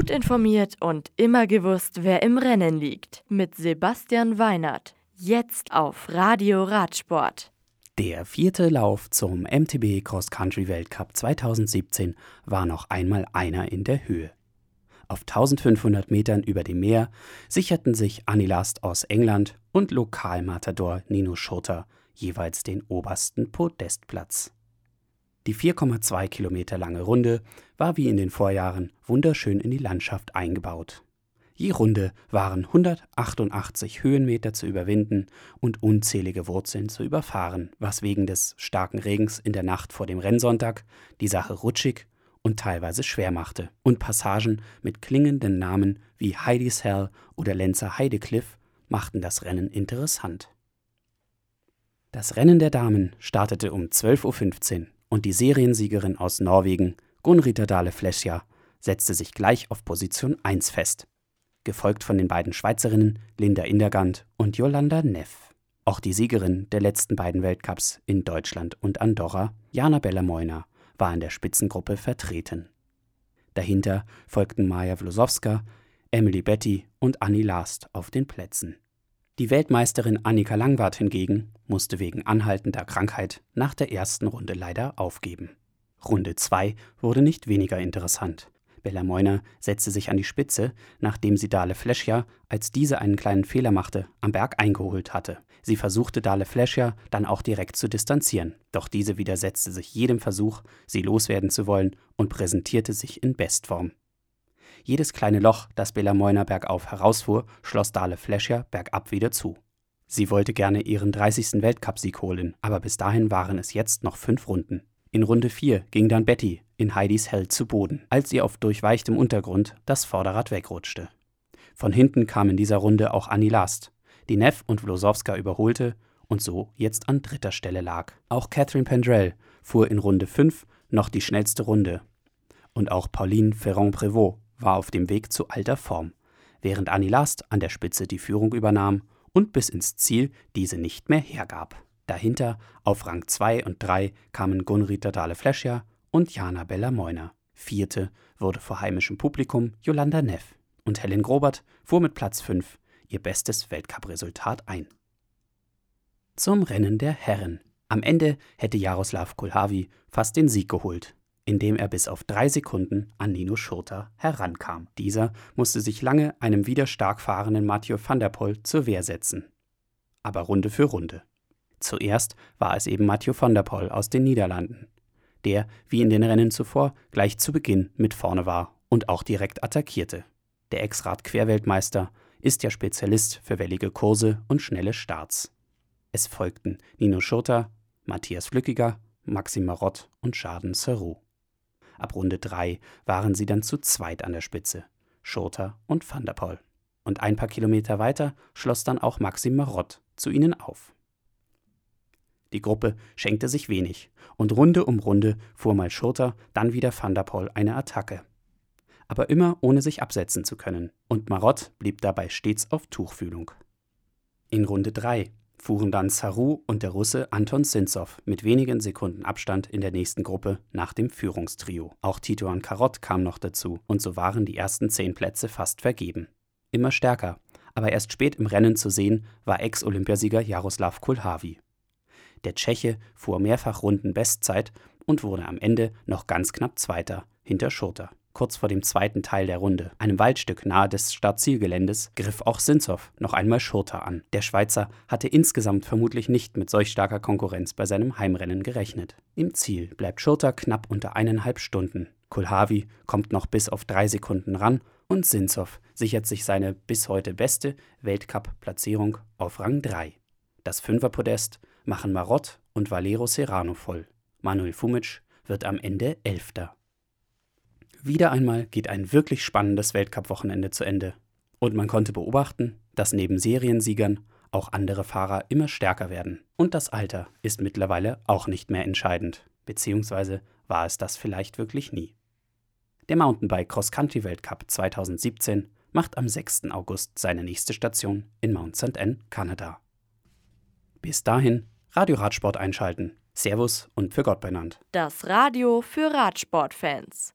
Gut informiert und immer gewusst, wer im Rennen liegt. Mit Sebastian Weinert. Jetzt auf Radio Radsport. Der vierte Lauf zum MTB Cross Country Weltcup 2017 war noch einmal einer in der Höhe. Auf 1500 Metern über dem Meer sicherten sich Annie Last aus England und Lokalmatador Nino Schurter jeweils den obersten Podestplatz. Die 4,2 Kilometer lange Runde war wie in den Vorjahren wunderschön in die Landschaft eingebaut. Je Runde waren 188 Höhenmeter zu überwinden und unzählige Wurzeln zu überfahren, was wegen des starken Regens in der Nacht vor dem Rennsonntag die Sache rutschig und teilweise schwer machte. Und Passagen mit klingenden Namen wie Heidi's Hell oder Lenzer Heidecliff machten das Rennen interessant. Das Rennen der Damen startete um 12.15 Uhr und die Seriensiegerin aus Norwegen, Gunrita Dale Flesja, setzte sich gleich auf Position 1 fest, gefolgt von den beiden Schweizerinnen Linda Indergand und Yolanda Neff. Auch die Siegerin der letzten beiden Weltcups in Deutschland und Andorra, Jana Bellamoina, war in der Spitzengruppe vertreten. Dahinter folgten Maja Vlosowska, Emily Betty und Annie Last auf den Plätzen. Die Weltmeisterin Annika Langwart hingegen musste wegen anhaltender Krankheit nach der ersten Runde leider aufgeben. Runde 2 wurde nicht weniger interessant. Bella Moiner setzte sich an die Spitze, nachdem sie Dale Flescher, als diese einen kleinen Fehler machte, am Berg eingeholt hatte. Sie versuchte Dale Flescher dann auch direkt zu distanzieren, doch diese widersetzte sich jedem Versuch, sie loswerden zu wollen und präsentierte sich in Bestform. Jedes kleine Loch, das Bella Moiner bergauf herausfuhr, schloss Dale Flescher bergab wieder zu. Sie wollte gerne ihren 30. Weltcupsieg holen, aber bis dahin waren es jetzt noch fünf Runden. In Runde 4 ging dann Betty in Heidis Hell zu Boden, als ihr auf durchweichtem Untergrund das Vorderrad wegrutschte. Von hinten kam in dieser Runde auch Annie Last, die Neff und Vlosowska überholte und so jetzt an dritter Stelle lag. Auch Catherine Pendrell fuhr in Runde 5 noch die schnellste Runde. Und auch Pauline Ferrand-Prévot war auf dem Weg zu alter Form, während Annie Last an der Spitze die Führung übernahm und bis ins Ziel diese nicht mehr hergab. Dahinter auf Rang 2 und 3 kamen Gunrita Dale Flescher und Jana Bella Moiner. Vierte wurde vor heimischem Publikum Yolanda Neff und Helen Grobert fuhr mit Platz 5 ihr bestes Weltcupresultat ein. Zum Rennen der Herren. Am Ende hätte Jaroslav Kulhavi fast den Sieg geholt, indem er bis auf drei Sekunden an Nino Schurter herankam. Dieser musste sich lange einem wieder stark fahrenden Mathieu van der Poel zur Wehr setzen. Aber Runde für Runde. Zuerst war es eben Mathieu van der Poel aus den Niederlanden, der, wie in den Rennen zuvor, gleich zu Beginn mit vorne war und auch direkt attackierte. Der Ex-Rad-Querweltmeister ist ja Spezialist für wellige Kurse und schnelle Starts. Es folgten Nino Schurter, Matthias Flückiger, Maxim Marott und Schaden Seroux. Ab Runde 3 waren sie dann zu zweit an der Spitze, Schurter und Van der Poel. Und ein paar Kilometer weiter schloss dann auch Maxim Marott zu ihnen auf. Die Gruppe schenkte sich wenig, und Runde um Runde fuhr mal Schurter, dann wieder Van der Poel eine Attacke. Aber immer ohne sich absetzen zu können, und Marott blieb dabei stets auf Tuchfühlung. In Runde 3 fuhren dann Saru und der Russe Anton Sinzow mit wenigen Sekunden Abstand in der nächsten Gruppe nach dem Führungstrio. Auch Titoan Karott kam noch dazu und so waren die ersten zehn Plätze fast vergeben. Immer stärker, aber erst spät im Rennen zu sehen war Ex-Olympiasieger Jaroslav Kulhavi. Der Tscheche fuhr mehrfach Runden Bestzeit und wurde am Ende noch ganz knapp Zweiter hinter Schurter kurz vor dem zweiten Teil der Runde, einem Waldstück nahe des Startzielgeländes, griff auch Sinzow noch einmal Schurter an. Der Schweizer hatte insgesamt vermutlich nicht mit solch starker Konkurrenz bei seinem Heimrennen gerechnet. Im Ziel bleibt Schurter knapp unter eineinhalb Stunden. Kulhavi kommt noch bis auf drei Sekunden ran und Sinzow sichert sich seine bis heute beste Weltcup-Platzierung auf Rang 3. Das Fünferpodest machen Marott und Valero Serrano voll. Manuel Fumic wird am Ende Elfter. Wieder einmal geht ein wirklich spannendes Weltcup-Wochenende zu Ende. Und man konnte beobachten, dass neben Seriensiegern auch andere Fahrer immer stärker werden. Und das Alter ist mittlerweile auch nicht mehr entscheidend. Beziehungsweise war es das vielleicht wirklich nie. Der Mountainbike Cross Country Weltcup 2017 macht am 6. August seine nächste Station in Mount St. Anne, Kanada. Bis dahin Radio Radsport einschalten. Servus und für Gott benannt. Das Radio für Radsportfans